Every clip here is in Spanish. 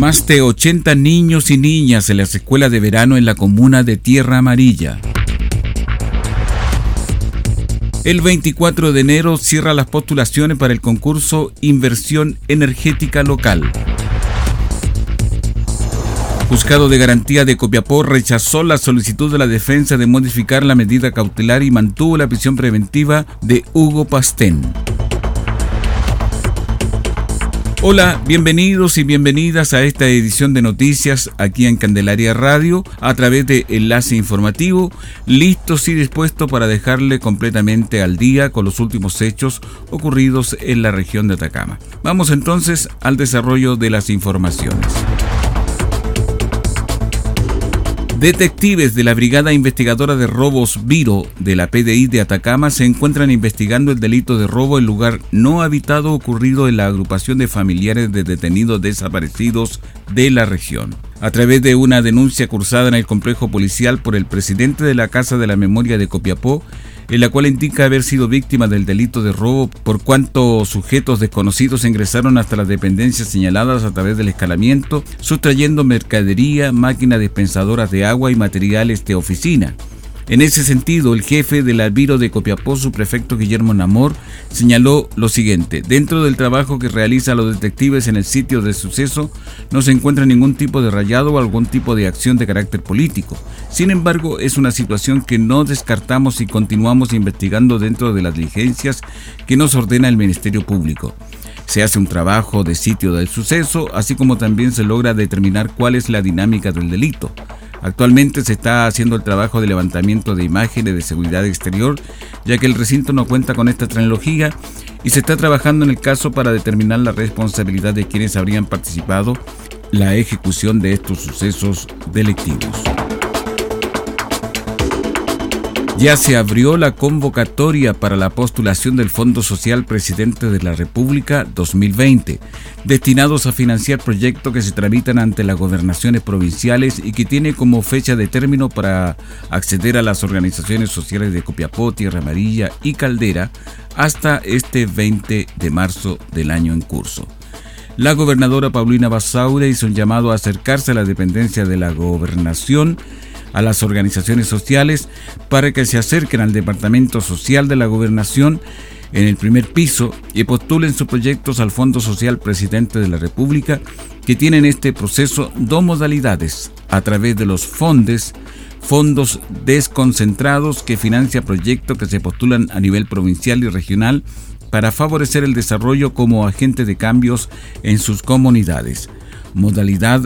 Más de 80 niños y niñas en las escuelas de verano en la comuna de Tierra Amarilla. El 24 de enero cierra las postulaciones para el concurso Inversión Energética Local. Juzgado de Garantía de Copiapó rechazó la solicitud de la defensa de modificar la medida cautelar y mantuvo la prisión preventiva de Hugo Pastén. Hola, bienvenidos y bienvenidas a esta edición de noticias aquí en Candelaria Radio a través de Enlace Informativo, listos y dispuestos para dejarle completamente al día con los últimos hechos ocurridos en la región de Atacama. Vamos entonces al desarrollo de las informaciones. Detectives de la Brigada Investigadora de Robos Viro de la PDI de Atacama se encuentran investigando el delito de robo en lugar no habitado ocurrido en la agrupación de familiares de detenidos desaparecidos de la región. A través de una denuncia cursada en el complejo policial por el presidente de la Casa de la Memoria de Copiapó, en la cual indica haber sido víctima del delito de robo por cuanto sujetos desconocidos ingresaron hasta las dependencias señaladas a través del escalamiento, sustrayendo mercadería, máquinas dispensadoras de agua y materiales de oficina. En ese sentido, el jefe del albiro de Copiapó, su prefecto Guillermo Namor, señaló lo siguiente. Dentro del trabajo que realizan los detectives en el sitio de suceso, no se encuentra ningún tipo de rayado o algún tipo de acción de carácter político. Sin embargo, es una situación que no descartamos y continuamos investigando dentro de las diligencias que nos ordena el Ministerio Público. Se hace un trabajo de sitio del suceso, así como también se logra determinar cuál es la dinámica del delito. Actualmente se está haciendo el trabajo de levantamiento de imágenes de seguridad exterior, ya que el recinto no cuenta con esta tecnología y se está trabajando en el caso para determinar la responsabilidad de quienes habrían participado la ejecución de estos sucesos delictivos. Ya se abrió la convocatoria para la postulación del Fondo Social Presidente de la República 2020, destinados a financiar proyectos que se tramitan ante las gobernaciones provinciales y que tiene como fecha de término para acceder a las organizaciones sociales de Copiapó, Tierra Amarilla y Caldera hasta este 20 de marzo del año en curso. La gobernadora Paulina Basaure hizo un llamado a acercarse a la dependencia de la gobernación a las organizaciones sociales para que se acerquen al Departamento Social de la Gobernación en el primer piso y postulen sus proyectos al Fondo Social Presidente de la República, que tienen este proceso dos modalidades, a través de los fondes, fondos desconcentrados que financia proyectos que se postulan a nivel provincial y regional para favorecer el desarrollo como agente de cambios en sus comunidades. Modalidad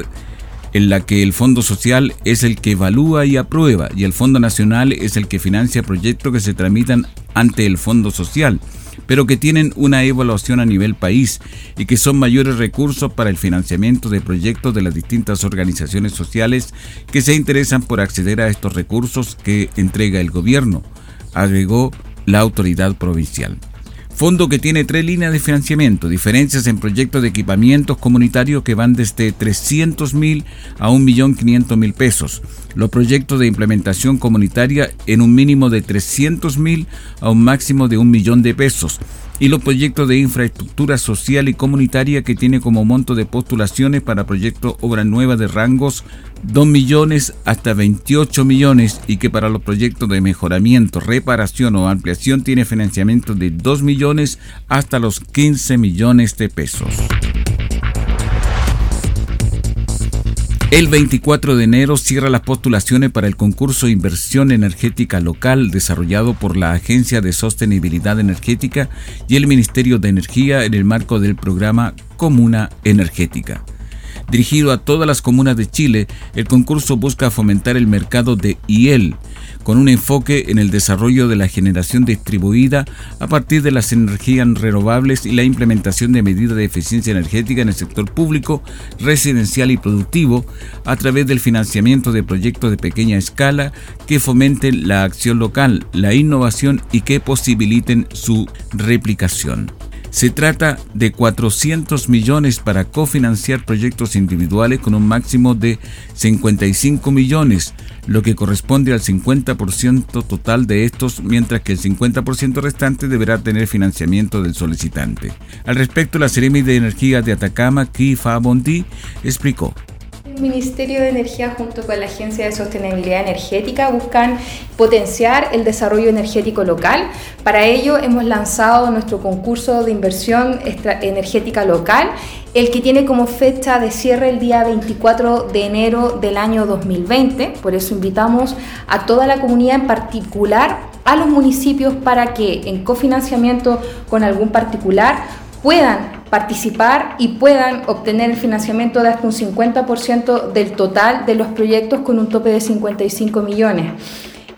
en la que el Fondo Social es el que evalúa y aprueba y el Fondo Nacional es el que financia proyectos que se tramitan ante el Fondo Social, pero que tienen una evaluación a nivel país y que son mayores recursos para el financiamiento de proyectos de las distintas organizaciones sociales que se interesan por acceder a estos recursos que entrega el gobierno, agregó la autoridad provincial. Fondo que tiene tres líneas de financiamiento, diferencias en proyectos de equipamientos comunitarios que van desde 300 mil a 1.500.000 pesos. Los proyectos de implementación comunitaria en un mínimo de 300 mil a un máximo de un millón de pesos y los proyectos de infraestructura social y comunitaria que tiene como monto de postulaciones para proyectos obras nuevas de rangos 2 millones hasta 28 millones y que para los proyectos de mejoramiento, reparación o ampliación tiene financiamiento de 2 millones hasta los 15 millones de pesos. El 24 de enero cierra las postulaciones para el concurso Inversión Energética Local desarrollado por la Agencia de Sostenibilidad Energética y el Ministerio de Energía en el marco del programa Comuna Energética. Dirigido a todas las comunas de Chile, el concurso busca fomentar el mercado de IEL, con un enfoque en el desarrollo de la generación distribuida a partir de las energías renovables y la implementación de medidas de eficiencia energética en el sector público, residencial y productivo, a través del financiamiento de proyectos de pequeña escala que fomenten la acción local, la innovación y que posibiliten su replicación. Se trata de 400 millones para cofinanciar proyectos individuales con un máximo de 55 millones, lo que corresponde al 50% total de estos, mientras que el 50% restante deberá tener financiamiento del solicitante. Al respecto, la Seremi de Energía de Atacama, Kifa Bondi, explicó. Ministerio de Energía junto con la Agencia de Sostenibilidad Energética buscan potenciar el desarrollo energético local. Para ello hemos lanzado nuestro concurso de inversión energética local, el que tiene como fecha de cierre el día 24 de enero del año 2020. Por eso invitamos a toda la comunidad, en particular a los municipios, para que en cofinanciamiento con algún particular puedan participar y puedan obtener el financiamiento de hasta un 50% del total de los proyectos con un tope de 55 millones.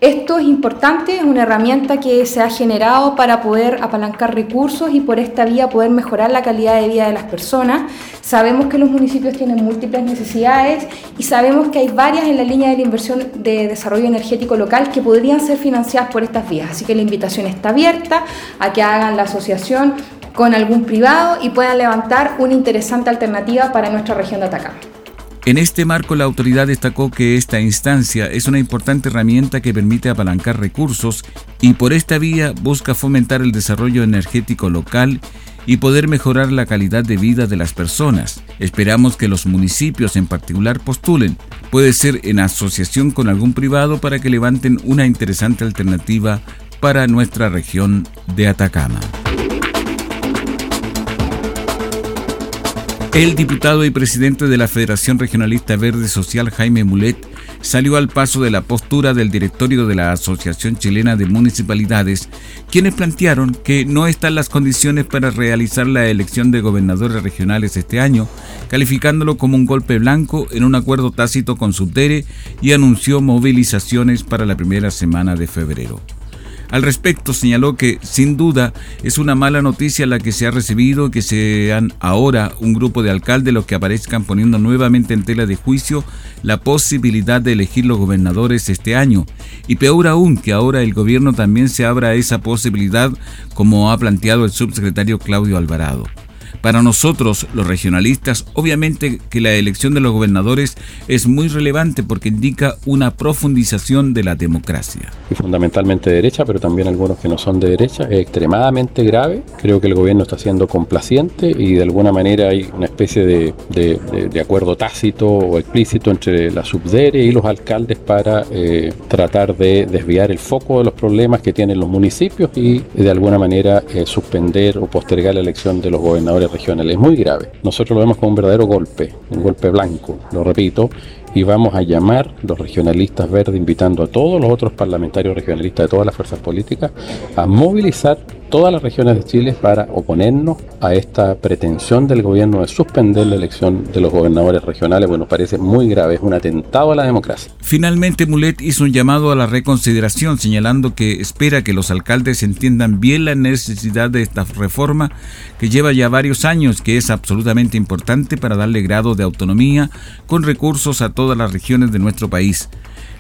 Esto es importante, es una herramienta que se ha generado para poder apalancar recursos y por esta vía poder mejorar la calidad de vida de las personas. Sabemos que los municipios tienen múltiples necesidades y sabemos que hay varias en la línea de la inversión de desarrollo energético local que podrían ser financiadas por estas vías. Así que la invitación está abierta a que hagan la asociación con algún privado y puedan levantar una interesante alternativa para nuestra región de Atacama. En este marco, la autoridad destacó que esta instancia es una importante herramienta que permite apalancar recursos y por esta vía busca fomentar el desarrollo energético local y poder mejorar la calidad de vida de las personas. Esperamos que los municipios en particular postulen, puede ser en asociación con algún privado para que levanten una interesante alternativa para nuestra región de Atacama. El diputado y presidente de la Federación Regionalista Verde Social, Jaime Mulet, salió al paso de la postura del directorio de la Asociación Chilena de Municipalidades, quienes plantearon que no están las condiciones para realizar la elección de gobernadores regionales este año, calificándolo como un golpe blanco en un acuerdo tácito con Subdere y anunció movilizaciones para la primera semana de febrero. Al respecto, señaló que sin duda es una mala noticia la que se ha recibido que sean ahora un grupo de alcaldes los que aparezcan poniendo nuevamente en tela de juicio la posibilidad de elegir los gobernadores este año. Y peor aún que ahora el gobierno también se abra a esa posibilidad como ha planteado el subsecretario Claudio Alvarado. Para nosotros, los regionalistas, obviamente que la elección de los gobernadores es muy relevante porque indica una profundización de la democracia. Y fundamentalmente de derecha, pero también algunos que no son de derecha, es extremadamente grave. Creo que el gobierno está siendo complaciente y de alguna manera hay una especie de, de, acuerdo tácito o explícito entre la subdere y los alcaldes para eh, tratar de desviar el foco de los problemas que tienen los municipios y de alguna manera eh, suspender o postergar la elección de los gobernadores regionales. Es muy grave. Nosotros lo vemos como un verdadero golpe, un golpe blanco, lo repito, y vamos a llamar los regionalistas verdes, invitando a todos los otros parlamentarios regionalistas de todas las fuerzas políticas a movilizar todas las regiones de Chile para oponernos a esta pretensión del gobierno de suspender la elección de los gobernadores regionales. Bueno, parece muy grave, es un atentado a la democracia. Finalmente, Mulet hizo un llamado a la reconsideración, señalando que espera que los alcaldes entiendan bien la necesidad de esta reforma que lleva ya varios años, que es absolutamente importante para darle grado de autonomía con recursos a todas las regiones de nuestro país.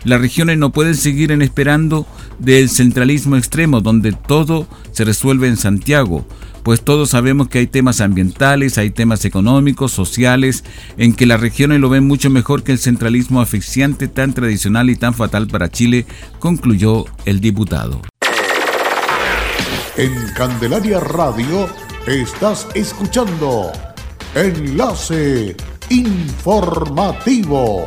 Las regiones no pueden seguir en esperando del centralismo extremo donde todo se resuelve en Santiago, pues todos sabemos que hay temas ambientales, hay temas económicos, sociales, en que las regiones lo ven mucho mejor que el centralismo asfixiante tan tradicional y tan fatal para Chile, concluyó el diputado. En Candelaria Radio estás escuchando Enlace Informativo.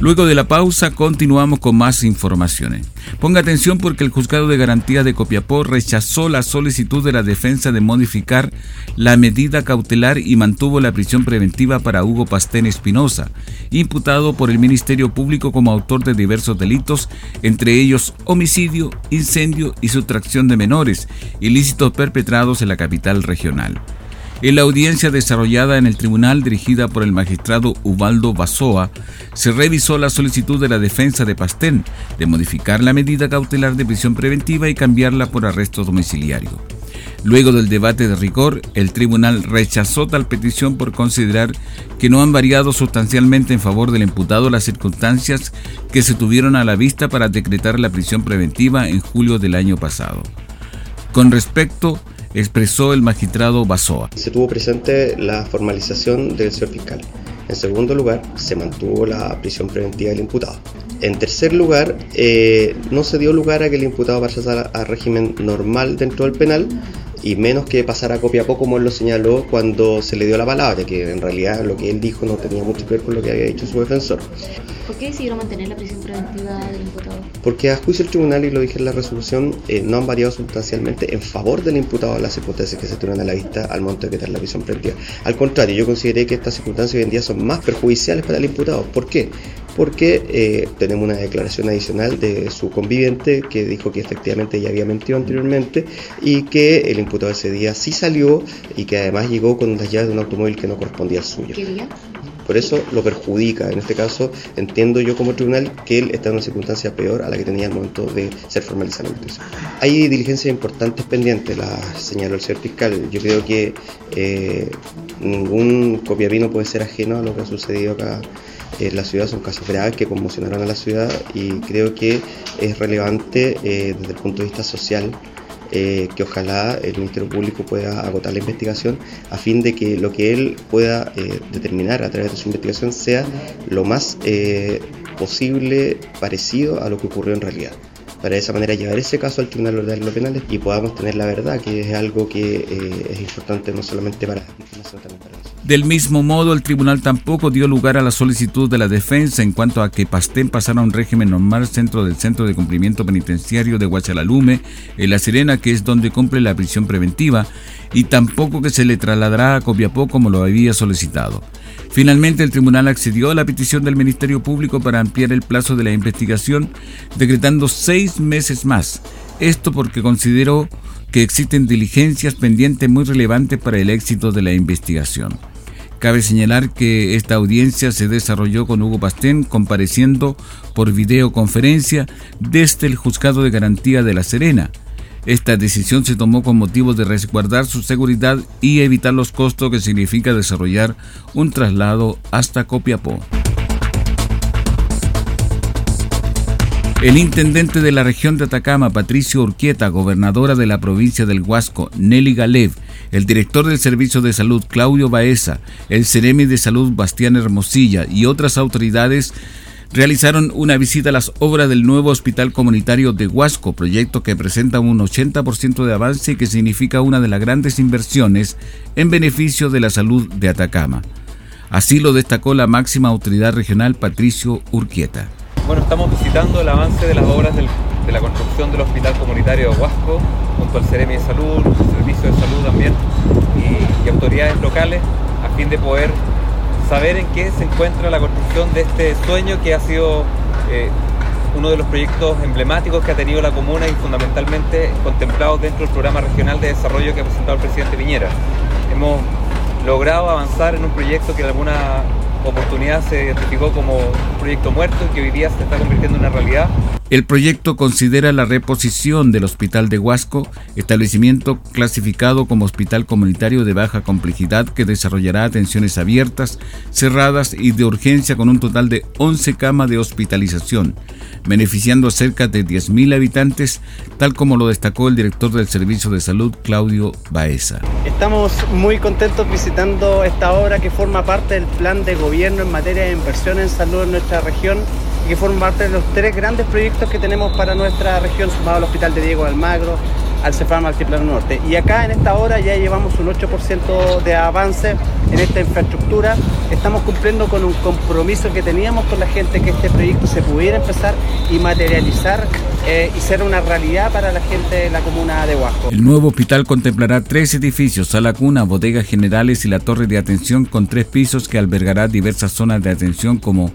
Luego de la pausa continuamos con más informaciones. Ponga atención porque el juzgado de garantía de Copiapó rechazó la solicitud de la defensa de modificar la medida cautelar y mantuvo la prisión preventiva para Hugo Pastén Espinosa, imputado por el Ministerio Público como autor de diversos delitos, entre ellos homicidio, incendio y sustracción de menores, ilícitos perpetrados en la capital regional. En la audiencia desarrollada en el tribunal dirigida por el magistrado Ubaldo Basoa, se revisó la solicitud de la defensa de Pastén de modificar la medida cautelar de prisión preventiva y cambiarla por arresto domiciliario. Luego del debate de rigor, el tribunal rechazó tal petición por considerar que no han variado sustancialmente en favor del imputado las circunstancias que se tuvieron a la vista para decretar la prisión preventiva en julio del año pasado. Con respecto expresó el magistrado Basoa. Se tuvo presente la formalización del señor fiscal. En segundo lugar, se mantuvo la prisión preventiva del imputado. En tercer lugar, eh, no se dio lugar a que el imputado pasara a régimen normal dentro del penal, y menos que pasara a copia poco como él lo señaló cuando se le dio la palabra, que en realidad lo que él dijo no tenía mucho que ver con lo que había dicho su defensor. ¿Por qué decidieron mantener la prisión preventiva del imputado? Porque a juicio del tribunal, y lo dije en la resolución, eh, no han variado sustancialmente en favor del imputado las circunstancias que se tuvieron a la vista al momento de quitar la prisión preventiva. Al contrario, yo consideré que estas circunstancias hoy en día son más perjudiciales para el imputado. ¿Por qué? Porque eh, tenemos una declaración adicional de su conviviente que dijo que efectivamente ya había mentido anteriormente y que el imputado ese día sí salió y que además llegó con las llaves de un automóvil que no correspondía al suyo. Por eso lo perjudica. En este caso, entiendo yo como tribunal que él está en una circunstancia peor a la que tenía al momento de ser formalizada la noticia. Hay diligencias importantes pendientes, la señaló el señor fiscal. Yo creo que eh, ningún copiapino puede ser ajeno a lo que ha sucedido acá en la ciudad. Son casos graves que conmocionaron a la ciudad y creo que es relevante eh, desde el punto de vista social eh, que ojalá el Ministerio Público pueda agotar la investigación a fin de que lo que él pueda eh, determinar a través de su investigación sea lo más eh, posible parecido a lo que ocurrió en realidad para de esa manera llevar ese caso al Tribunal de los Penales y podamos tener la verdad, que es algo que eh, es importante no solamente para las víctimas, sino también para nosotros. Del mismo modo, el tribunal tampoco dio lugar a la solicitud de la defensa en cuanto a que Pastén pasara a un régimen normal centro del Centro de Cumplimiento Penitenciario de Huachalalume, en La Serena, que es donde cumple la prisión preventiva, y tampoco que se le trasladará a Copiapó como lo había solicitado. Finalmente, el tribunal accedió a la petición del Ministerio Público para ampliar el plazo de la investigación, decretando seis meses más. Esto porque consideró que existen diligencias pendientes muy relevantes para el éxito de la investigación. Cabe señalar que esta audiencia se desarrolló con Hugo Pastén compareciendo por videoconferencia desde el Juzgado de Garantía de La Serena. Esta decisión se tomó con motivo de resguardar su seguridad y evitar los costos que significa desarrollar un traslado hasta Copiapó. El intendente de la región de Atacama, Patricio Urquieta, gobernadora de la provincia del Huasco, Nelly Galev, el director del Servicio de Salud, Claudio Baeza, el Ceremi de Salud, Bastián Hermosilla y otras autoridades realizaron una visita a las obras del nuevo Hospital Comunitario de Huasco, proyecto que presenta un 80% de avance y que significa una de las grandes inversiones en beneficio de la salud de Atacama. Así lo destacó la máxima autoridad regional Patricio Urquieta. Bueno, estamos visitando el avance de las obras de la construcción del Hospital Comunitario de Huasco, junto al Ceremi de Salud, Servicio de Salud también, y, autoridades locales, a fin de poder saber en qué se encuentra la construcción de este sueño que ha sido eh, uno de los proyectos emblemáticos que ha tenido la comuna y fundamentalmente contemplados dentro del programa regional de desarrollo que ha presentado el presidente Piñera. Hemos logrado avanzar en un proyecto que de alguna oportunidad se identificó como un proyecto muerto y que hoy día se está convirtiendo en una realidad. El proyecto considera la reposición del Hospital de Huasco, establecimiento clasificado como hospital comunitario de baja complejidad que desarrollará atenciones abiertas, cerradas y de urgencia con un total de 11 camas de hospitalización, beneficiando a cerca de 10.000 habitantes, tal como lo destacó el director del Servicio de Salud, Claudio Baeza. Estamos muy contentos visitando esta obra que forma parte del plan de gobierno en materia de inversión en salud en nuestra región que forman parte de los tres grandes proyectos que tenemos para nuestra región, sumado al Hospital de Diego Almagro, al CEFAM Altiplano Norte. Y acá en esta hora ya llevamos un 8% de avance en esta infraestructura. Estamos cumpliendo con un compromiso que teníamos con la gente que este proyecto se pudiera empezar y materializar eh, y ser una realidad para la gente de la comuna de Huasco. El nuevo hospital contemplará tres edificios, sala cuna, bodegas generales y la torre de atención con tres pisos que albergará diversas zonas de atención como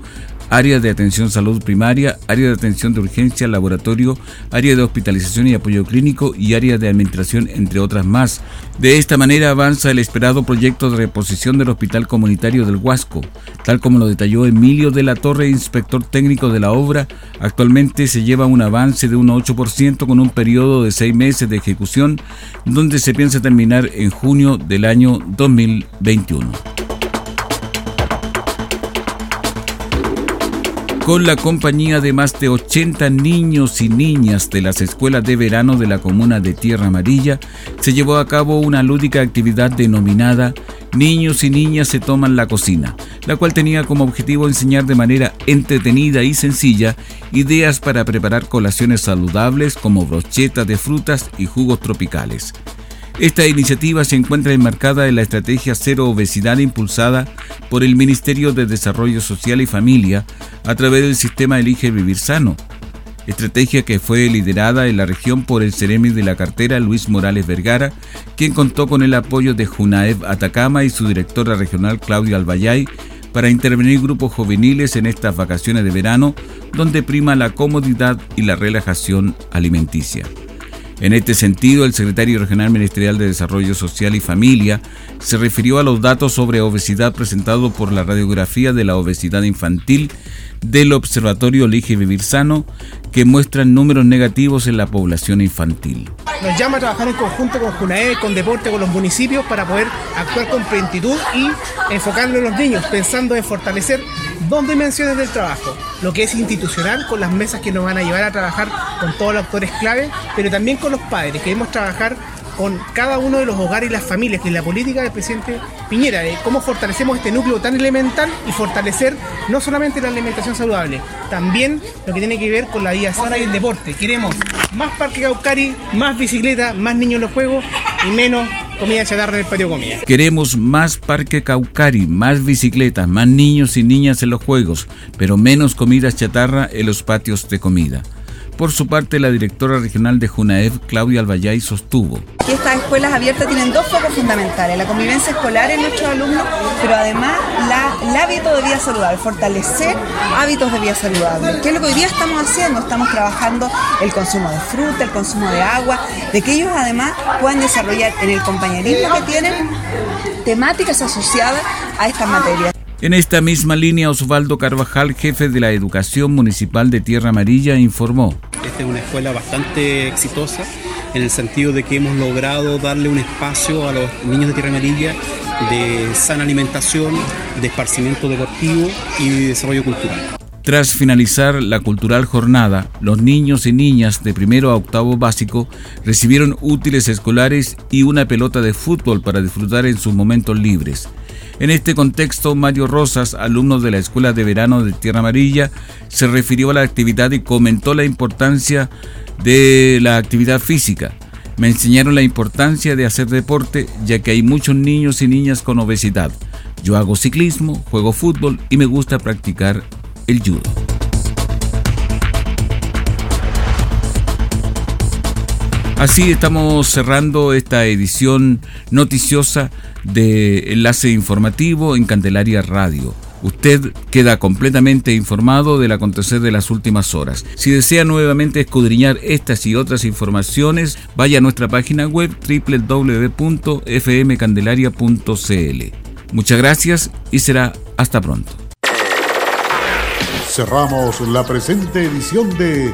área de atención salud primaria, área de atención de urgencia, laboratorio, área de hospitalización y apoyo clínico y área de administración, entre otras más. De esta manera avanza el esperado proyecto de reposición del Hospital Comunitario del Huasco, tal como lo detalló Emilio de la Torre, inspector técnico de la obra. Actualmente se lleva un avance de un 8% con un periodo de seis meses de ejecución, donde se piensa terminar en junio del año 2021. Con la compañía de más de 80 niños y niñas de las escuelas de verano de la comuna de Tierra Amarilla, se llevó a cabo una lúdica actividad denominada Niños y Niñas se toman la cocina, la cual tenía como objetivo enseñar de manera entretenida y sencilla ideas para preparar colaciones saludables como brochetas de frutas y jugos tropicales. Esta iniciativa se encuentra enmarcada en la estrategia Cero Obesidad impulsada por el Ministerio de Desarrollo Social y Familia a través del sistema Elige Vivir Sano, estrategia que fue liderada en la región por el Ceremi de la cartera Luis Morales Vergara, quien contó con el apoyo de Junaev Atacama y su directora regional Claudia Albayay para intervenir grupos juveniles en estas vacaciones de verano donde prima la comodidad y la relajación alimenticia. En este sentido, el secretario regional ministerial de Desarrollo Social y Familia se refirió a los datos sobre obesidad presentados por la radiografía de la obesidad infantil del Observatorio Elige Vivir Sano, que muestran números negativos en la población infantil. Nos llama a trabajar en conjunto con JUNAE, con Deporte, con los municipios para poder actuar con plenitud y enfocarlo en los niños, pensando en fortalecer dos dimensiones del trabajo, lo que es institucional, con las mesas que nos van a llevar a trabajar con todos los actores clave, pero también con los padres. Queremos trabajar con cada uno de los hogares y las familias, que es la política del presidente Piñera, de cómo fortalecemos este núcleo tan elemental y fortalecer no solamente la alimentación saludable, también lo que tiene que ver con la vida sana y el deporte. Queremos más parque Caucari, más bicicleta, más niños en los juegos y menos comida chatarra en el patio comida. Queremos más parque Caucari, más bicicletas, más niños y niñas en los juegos, pero menos comida chatarra en los patios de comida. Por su parte, la directora regional de Junaev, Claudia Albayay, sostuvo. Estas escuelas abiertas tienen dos focos fundamentales, la convivencia escolar en nuestros alumnos, pero además el hábito de vida saludable, fortalecer hábitos de vida saludable. ¿Qué es lo que hoy día estamos haciendo? Estamos trabajando el consumo de fruta, el consumo de agua, de que ellos además puedan desarrollar en el compañerismo que tienen temáticas asociadas a estas materias. En esta misma línea, Osvaldo Carvajal, jefe de la Educación Municipal de Tierra Amarilla, informó. Esta es una escuela bastante exitosa en el sentido de que hemos logrado darle un espacio a los niños de Tierra Amarilla de sana alimentación, de esparcimiento deportivo y de desarrollo cultural. Tras finalizar la cultural jornada, los niños y niñas de primero a octavo básico recibieron útiles escolares y una pelota de fútbol para disfrutar en sus momentos libres. En este contexto, Mario Rosas, alumno de la Escuela de Verano de Tierra Amarilla, se refirió a la actividad y comentó la importancia de la actividad física. Me enseñaron la importancia de hacer deporte, ya que hay muchos niños y niñas con obesidad. Yo hago ciclismo, juego fútbol y me gusta practicar el judo. Así estamos cerrando esta edición noticiosa de Enlace Informativo en Candelaria Radio. Usted queda completamente informado del acontecer de las últimas horas. Si desea nuevamente escudriñar estas y otras informaciones, vaya a nuestra página web www.fmcandelaria.cl. Muchas gracias y será hasta pronto. Cerramos la presente edición de